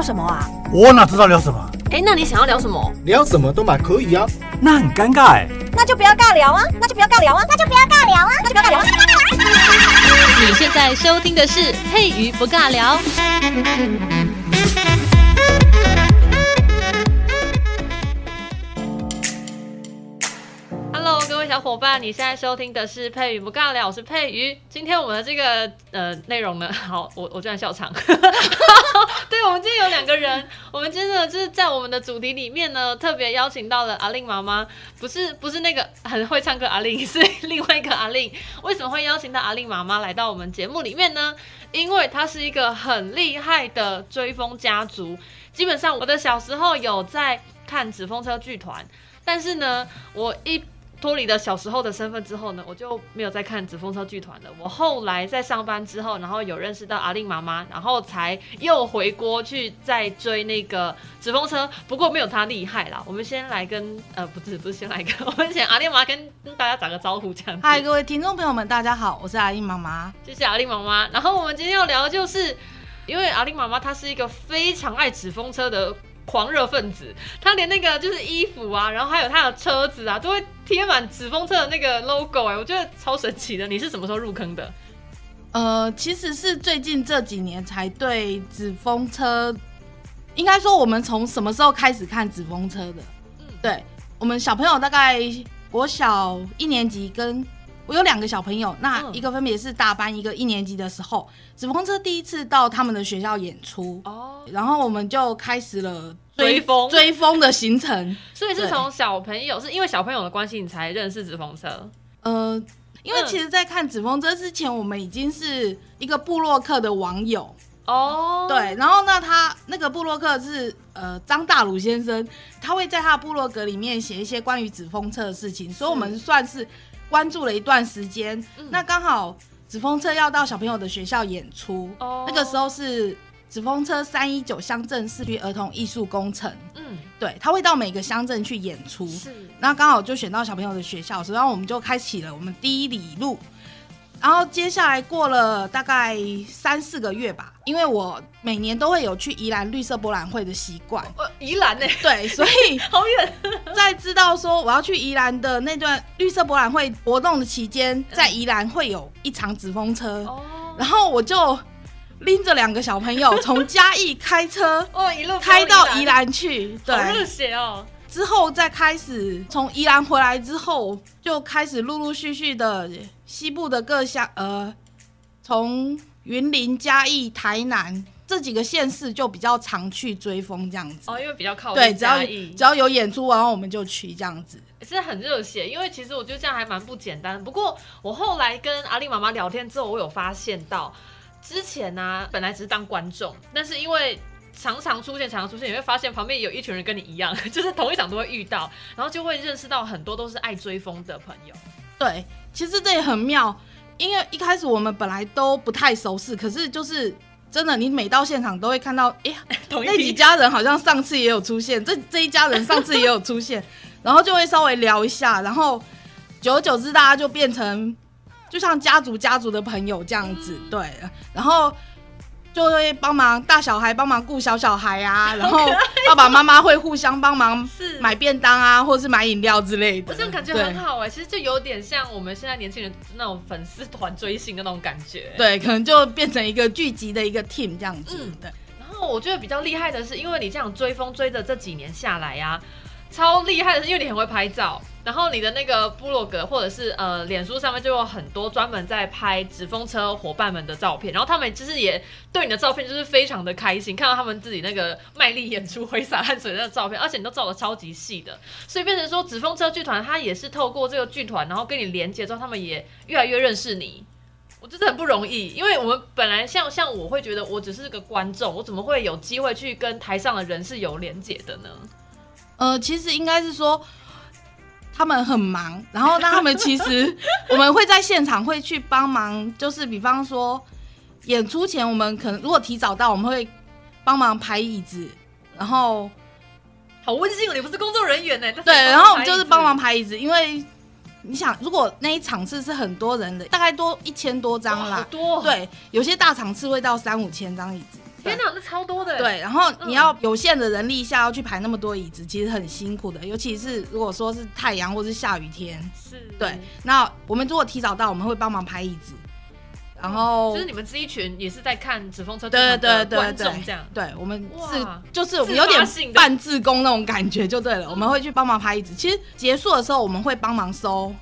聊什么啊？我哪知道聊什么？哎，那你想要聊什么？聊什么都蛮可以啊。那很尴尬哎。那就不要尬聊啊！那就不要尬聊啊！那就不要尬聊啊！那就不要尬聊啊！你现在收听的是佩瑜不尬聊。小伙伴，你现在收听的是佩瑜不尬聊，我是佩瑜。今天我们的这个呃内容呢，好，我我居然笑场。对，我们今天有两个人，我们今天呢就是在我们的主题里面呢，特别邀请到了阿令妈妈，不是不是那个很会唱歌阿令，是另外一个阿令。为什么会邀请到阿令妈妈来到我们节目里面呢？因为她是一个很厉害的追风家族。基本上我的小时候有在看纸风车剧团，但是呢，我一脱离了小时候的身份之后呢，我就没有再看纸风车剧团了。我后来在上班之后，然后有认识到阿令妈妈，然后才又回锅去再追那个纸风车。不过没有她厉害啦。我们先来跟呃，不是不是先来跟，我们先阿令妈妈跟大家打个招呼，这样。嗨，各位听众朋友们，大家好，我是阿令妈妈。谢谢阿令妈妈。然后我们今天要聊的就是，因为阿令妈妈她是一个非常爱纸风车的。狂热分子，他连那个就是衣服啊，然后还有他的车子啊，都会贴满纸风车的那个 logo 哎、欸，我觉得超神奇的。你是什么时候入坑的？呃，其实是最近这几年才对纸风车，应该说我们从什么时候开始看纸风车的？嗯，对，我们小朋友大概国小一年级跟。我有两个小朋友，那一个分别是大班，一个一年级的时候，纸风车第一次到他们的学校演出哦，然后我们就开始了追风追风的行程。所以是从小朋友，是因为小朋友的关系，你才认识纸风车？呃，因为其实，在看纸风车之前，我们已经是一个部落客的网友哦。对，然后那他那个部落客是呃张大鲁先生，他会在他的部落格里面写一些关于纸风车的事情，所以我们算是。关注了一段时间，嗯、那刚好纸风车要到小朋友的学校演出，哦、那个时候是纸风车三一九乡镇市区儿童艺术工程，嗯，对，他会到每个乡镇去演出，是，那刚好就选到小朋友的学校，所以我们就开启了我们第一里路。然后接下来过了大概三四个月吧，因为我每年都会有去宜兰绿色博览会的习惯。呃，宜兰呢？对，所以 好远。在知道说我要去宜兰的那段绿色博览会活动的期间，在宜兰会有一场纸风车，哦，然后我就拎着两个小朋友 从嘉义开车哦，一路开到宜兰去，对，好热血哦。之后再开始从宜兰回来之后，就开始陆陆续续的西部的各乡，呃，从云林、嘉义、台南这几个县市就比较常去追风这样子。哦，因为比较靠近。对，只要只要有演出，然后我们就去这样子。是很热血，因为其实我觉得这样还蛮不简单。不过我后来跟阿丽妈妈聊天之后，我有发现到，之前呢、啊，本来只是当观众，但是因为。常常出现，常常出现，你会发现旁边有一群人跟你一样，就是同一场都会遇到，然后就会认识到很多都是爱追风的朋友。对，其实这也很妙，因为一开始我们本来都不太熟识，可是就是真的，你每到现场都会看到，哎呀，那几家人好像上次也有出现，这这一家人上次也有出现，然后就会稍微聊一下，然后久而久之，大家就变成就像家族家族的朋友这样子，嗯、对，然后。就会帮忙大小孩帮忙顾小小孩啊，然后爸爸妈妈会互相帮忙买便当啊，或者是买饮料之类的。我这样感觉很好哎、欸，其实就有点像我们现在年轻人那种粉丝团追星的那种感觉。对，可能就变成一个聚集的一个 team 这样子。嗯，对。然后我觉得比较厉害的是，因为你这样追风追的这几年下来呀、啊，超厉害的是，因为你很会拍照。然后你的那个部落格或者是呃脸书上面就有很多专门在拍纸风车伙伴们的照片，然后他们其实也对你的照片就是非常的开心，看到他们自己那个卖力演出挥洒汗水的那照片，而且你都照得超级细的，所以变成说纸风车剧团他也是透过这个剧团，然后跟你连接之后，他们也越来越认识你。我觉得很不容易，因为我们本来像像我会觉得我只是个观众，我怎么会有机会去跟台上的人是有连接的呢？呃，其实应该是说。他们很忙，然后那他们其实 我们会在现场会去帮忙，就是比方说演出前，我们可能如果提早到，我们会帮忙排椅子，然后好温馨哦，你不是工作人员呢？对，然后我们就是帮忙排椅子，因为你想，如果那一场次是很多人的，大概多一千多张啦，多，对，有些大场次会到三五千张椅子。天哪，那超多的。对，然后你要有限的人力下要去排那么多椅子，其实很辛苦的。尤其是如果说是太阳或是下雨天，是。对，那我们如果提早到，我们会帮忙排椅子。然后就是你们这一群也是在看纸风车的对对对观众这样，对，我们是就是我们有点半自工那种感觉就对了，我们会去帮忙拍椅子。其实结束的时候我们会帮忙收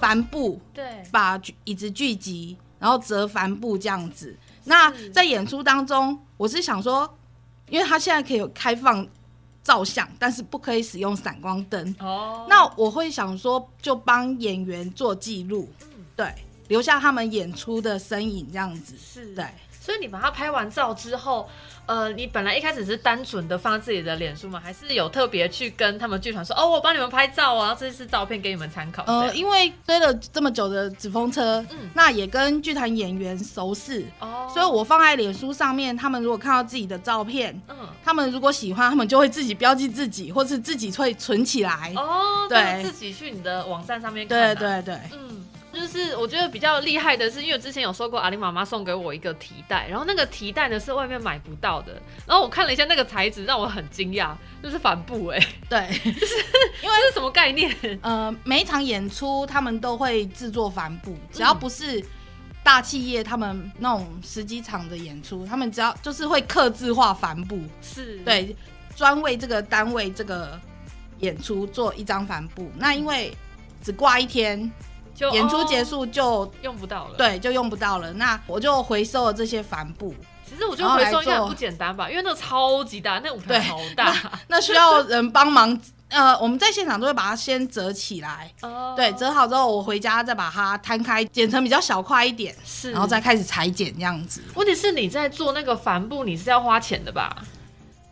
帆布，对，把椅子聚集，然后折帆布这样子。那在演出当中，我是想说，因为他现在可以有开放照相，但是不可以使用闪光灯哦。那我会想说，就帮演员做记录，对。留下他们演出的身影，这样子是对。所以你把它拍完照之后，呃，你本来一开始是单纯的放自己的脸书吗？还是有特别去跟他们剧团说，哦，我帮你们拍照啊，这是照片给你们参考。呃，因为追了这么久的纸风车，嗯，那也跟剧团演员熟识，哦，所以我放在脸书上面，他们如果看到自己的照片，嗯，他们如果喜欢，他们就会自己标记自己，或是自己会存起来。哦，对，自己去你的网站上面看，啊。对对对，嗯。就是我觉得比较厉害的是，因为之前有收过阿玲妈妈送给我一个提袋，然后那个提袋呢是外面买不到的，然后我看了一下那个材质，让我很惊讶，就是帆布哎、欸，对，就 是因为是什么概念？呃，每一场演出他们都会制作帆布，只要不是大企业，他们那种十几场的演出，他们只要就是会刻字化帆布，是对，专为这个单位这个演出做一张帆布，那因为只挂一天。就演出结束就用不到了，对，就用不到了。那我就回收了这些帆布。其实我觉得回收应该不简单吧，因为那个超级大，那舞台好大，那，那需要人帮忙。呃，我们在现场都会把它先折起来，哦，对，折好之后我回家再把它摊开，剪成比较小块一点，是，然后再开始裁剪这样子。问题是你在做那个帆布，你是要花钱的吧？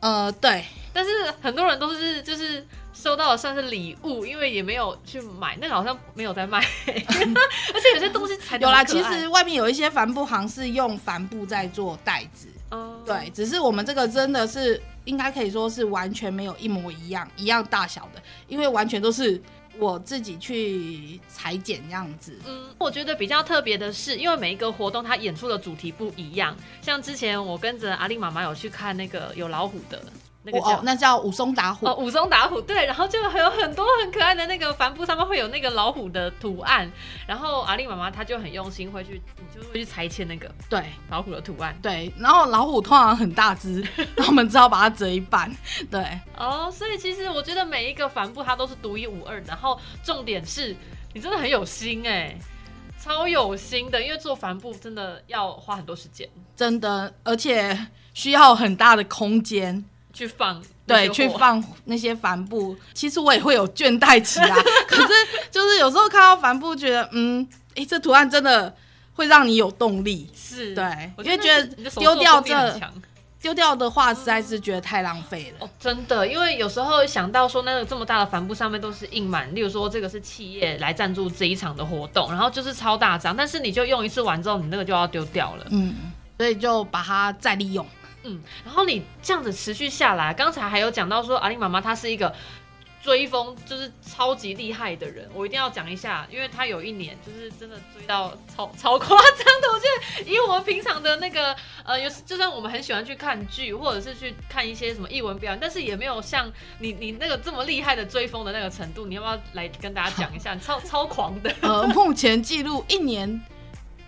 呃，对，但是很多人都是就是。收到的算是礼物，因为也没有去买，那个好像没有在卖，而且有些东西才有啦。其实外面有一些帆布行是用帆布在做袋子，哦，对，只是我们这个真的是应该可以说是完全没有一模一样一样大小的，因为完全都是我自己去裁剪这样子。嗯，我觉得比较特别的是，因为每一个活动它演出的主题不一样，像之前我跟着阿玲妈妈有去看那个有老虎的。那个哦，那叫武松打虎。哦，武松打虎，对，然后就还有很多很可爱的那个帆布，上面会有那个老虎的图案。然后阿丽妈妈她就很用心，会去，你就会去裁切那个对老虎的图案。对，然后老虎通常很大只，然后我们只好把它折一半。对，哦，所以其实我觉得每一个帆布它都是独一无二的。然后重点是你真的很有心哎，超有心的，因为做帆布真的要花很多时间，真的，而且需要很大的空间。去放对，去放那些帆布。其实我也会有倦怠期啊，可是就是有时候看到帆布，觉得嗯，哎、欸，这图案真的会让你有动力。是，对，因为觉得丢掉这丢掉的话，实在是觉得太浪费了。哦，真的，因为有时候想到说，那个这么大的帆布上面都是印满，例如说这个是企业来赞助这一场的活动，然后就是超大张，但是你就用一次完之后，你那个就要丢掉了。嗯，所以就把它再利用。嗯，然后你这样子持续下来，刚才还有讲到说阿玲妈妈她是一个追风就是超级厉害的人，我一定要讲一下，因为她有一年就是真的追到超超夸张的。我觉得以我们平常的那个呃，有就算我们很喜欢去看剧或者是去看一些什么艺文表演，但是也没有像你你那个这么厉害的追风的那个程度。你要不要来跟大家讲一下？超超狂的。呃，目前记录一年。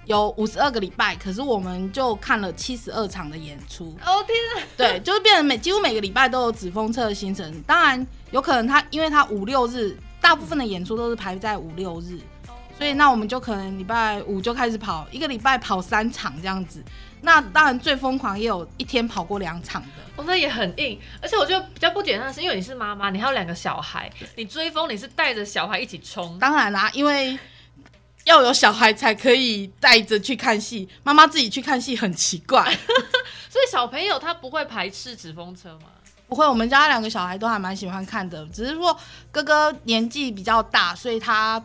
有五十二个礼拜，可是我们就看了七十二场的演出。哦天啊！对，就是变成每几乎每个礼拜都有纸风车的行程。当然有可能他因为他五六日，大部分的演出都是排在五六日，所以那我们就可能礼拜五就开始跑，一个礼拜跑三场这样子。那当然最疯狂也有一天跑过两场的。哦，那也很硬。而且我觉得比较不简单的是，因为你是妈妈，你还有两个小孩，你追风你是带着小孩一起冲。当然啦，因为。要有小孩才可以带着去看戏，妈妈自己去看戏很奇怪，所以小朋友他不会排斥纸风车吗？不会，我们家两个小孩都还蛮喜欢看的，只是说哥哥年纪比较大，所以他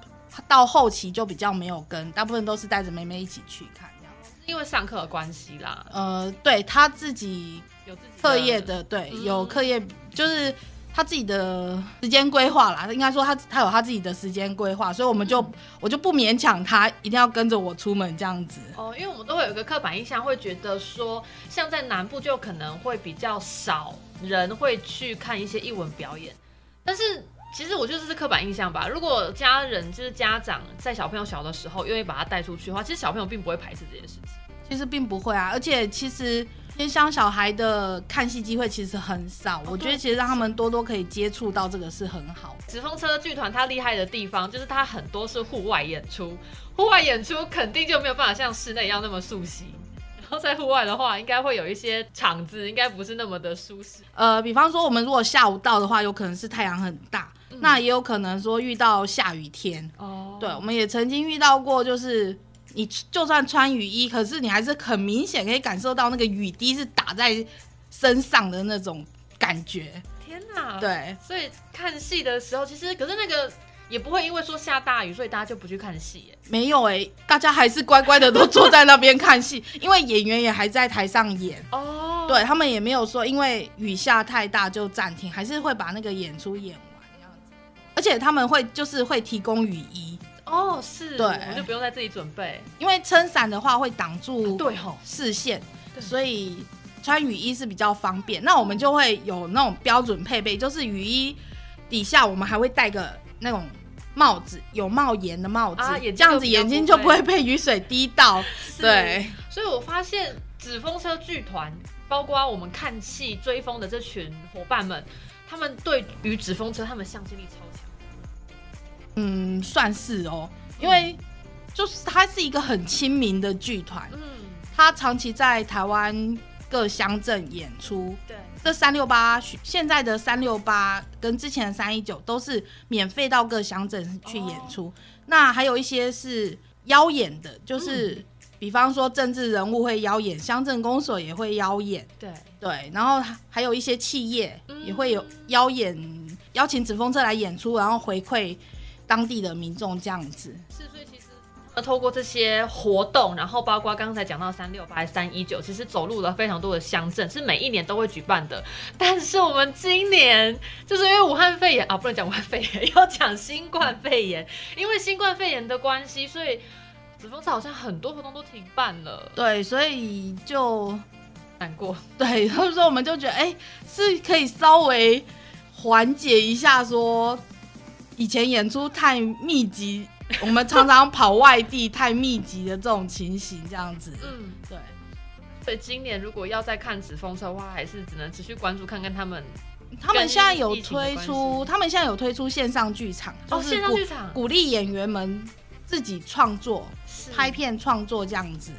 到后期就比较没有跟，大部分都是带着妹妹一起去看这样。因为上课的关系啦，呃，对他自己有自己课业的，对，有课业就是。他自己的时间规划啦，应该说他他有他自己的时间规划，所以我们就、嗯、我就不勉强他一定要跟着我出门这样子。哦，因为我们都会有一个刻板印象，会觉得说，像在南部就可能会比较少人会去看一些艺文表演，但是其实我觉得这是刻板印象吧。如果家人就是家长在小朋友小的时候愿意把他带出去的话，其实小朋友并不会排斥这件事情。其实并不会啊，而且其实。偏乡小孩的看戏机会其实很少，我觉得其实让他们多多可以接触到这个是很好。纸风车剧团它厉害的地方就是它很多是户外演出，户外演出肯定就没有办法像室内一样那么熟悉。然后在户外的话，应该会有一些场子，应该不是那么的舒适。呃，比方说我们如果下午到的话，有可能是太阳很大，嗯、那也有可能说遇到下雨天。哦，对，我们也曾经遇到过，就是。你就算穿雨衣，可是你还是很明显可以感受到那个雨滴是打在身上的那种感觉。天哪！对，所以看戏的时候，其实可是那个也不会因为说下大雨，所以大家就不去看戏耶。没有哎、欸，大家还是乖乖的都坐在那边看戏，因为演员也还在台上演。哦，对他们也没有说因为雨下太大就暂停，还是会把那个演出演完这样子。而且他们会就是会提供雨衣。哦，是，对，我就不用在这里准备，因为撑伞的话会挡住对吼视线，所以穿雨衣是比较方便。那我们就会有那种标准配备，就是雨衣底下我们还会戴个那种帽子，有帽檐的帽子，啊、这样子眼睛就不会被雨水滴到。对，所以我发现纸风车剧团，包括我们看戏追风的这群伙伴们，他们对于纸风车，他们向心力超强。嗯，算是哦，因为就是它是一个很亲民的剧团，嗯，它长期在台湾各乡镇演出，对，这三六八现在的三六八跟之前的三一九都是免费到各乡镇去演出，哦，那还有一些是邀演的，就是，嗯，比方说政治人物会邀演，乡镇公所也会邀演，对。对，然后还有一些企业也会有邀演，嗯，邀请纸风车来演出，然后回馈。当地的民众这样子是，所以其实呃，透过这些活动，然后包括刚才讲到三六八、三一九，其实走入了非常多的乡镇，是每一年都会举办的。但是我们今年就是因为武汉肺炎啊，不能讲武汉肺炎，要讲新冠肺炎，因为新冠肺炎的关系，所以纸风车好像很多活动都停办了。对，所以就难过。对，所以说我们就觉得，哎、欸，是可以稍微缓解一下说。以前演出太密集，我们常常跑外地，太密集的这种情形，这样子。嗯，对。所以今年如果要再看纸风车的话，还是只能持续关注看看他们。他们现在有推出，他们现在有推出线上剧场，就是鼓、哦、线上剧场鼓励演员们自己创作、拍片创作这样子。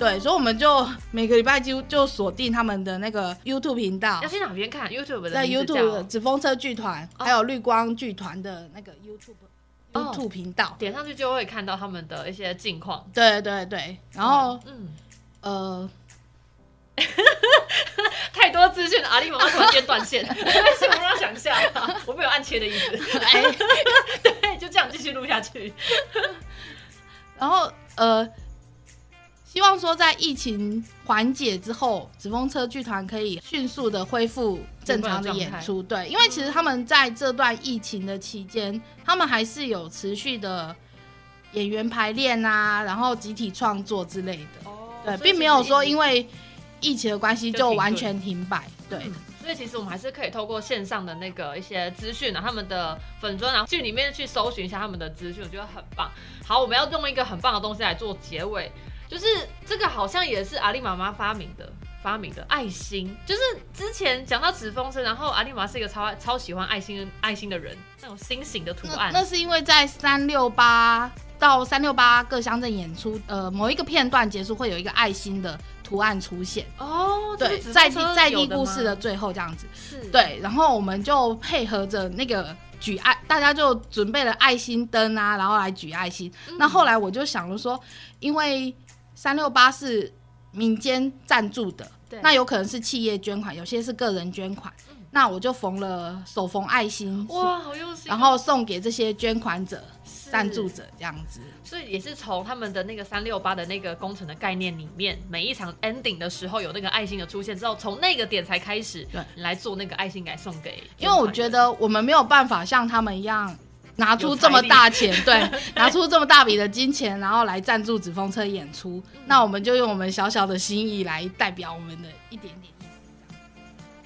对，所以我们就每个礼拜就就锁定他们的那个 YouTube 频道。要去哪边看 YouTube 的？在 YouTube 紫风车剧团，还有绿光剧团的那个 YouTube、哦、YouTube 频道，点上去就会看到他们的一些近况。对对对，然后嗯呃，太多资讯，阿里妈妈突然间断线，我让想一下，我没有按切的意思。哎，对，就这样继续录下去。然后呃。希望说，在疫情缓解之后，纸风车剧团可以迅速的恢复正常的演出。对，因为其实他们在这段疫情的期间，他们还是有持续的演员排练啊，然后集体创作之类的。哦，对，并没有说因为疫情的关系就完全停摆。对，嗯，所以其实我们还是可以透过线上的那个一些资讯啊，他们的粉专，然后去里面去搜寻一下他们的资讯，我觉得很棒。好，我们要用一个很棒的东西来做结尾。就是这个好像也是阿丽妈妈发明的，发明的爱心。就是之前讲到纸风车，然后阿丽妈妈是一个超超喜欢爱心爱心的人，那种心形的图案。那，那是因为在三六八到三六八各乡镇演出，呃，某一个片段结束会有一个爱心的图案出现。哦，对，在在地故事的最后这样子。是。对，然后我们就配合着那个举爱，大家就准备了爱心灯啊，然后来举爱心。嗯、那后来我就想了说，因为三六八是民间赞助的，对，那有可能是企业捐款，有些是个人捐款。嗯、那我就缝了手缝爱心，哇，好用心，然后送给这些捐款者、赞助者这样子。所以也是从他们的那个三六八的那个工程的概念里面，每一场 ending 的时候有那个爱心的出现之后，从那个点才开始对来做那个爱心，来送给。因为我觉得我们没有办法像他们一样。拿出这么大钱，对，拿出这么大笔的金钱，然后来赞助纸风车演出，嗯、那我们就用我们小小的心意来代表我们的一点点意思。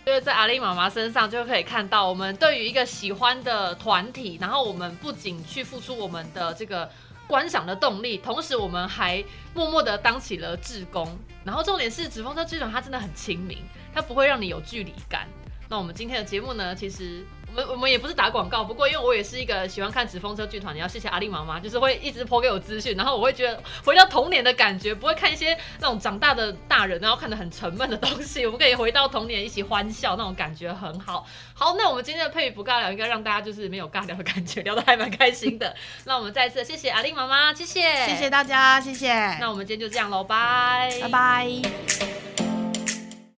就是在阿丽妈妈身上就可以看到，我们对于一个喜欢的团体，然后我们不仅去付出我们的这个观赏的动力，同时我们还默默的当起了志工。然后重点是纸风车剧场它真的很亲民，它不会让你有距离感。那我们今天的节目呢，其实。我们我们也不是打广告，不过因为我也是一个喜欢看纸风车剧团，你要谢谢阿丽妈妈，就是会一直 po 给我资讯，然后我会觉得回到童年的感觉，不会看一些那种长大的大人然后看的很沉闷的东西，我们可以回到童年一起欢笑，那种感觉很好。好，那我们今天的配语不尬聊，应该让大家就是没有尬聊的感觉，聊得还蛮开心的。那我们再次谢谢阿丽妈妈，谢谢，谢谢大家，谢谢。那我们今天就这样喽，拜拜拜。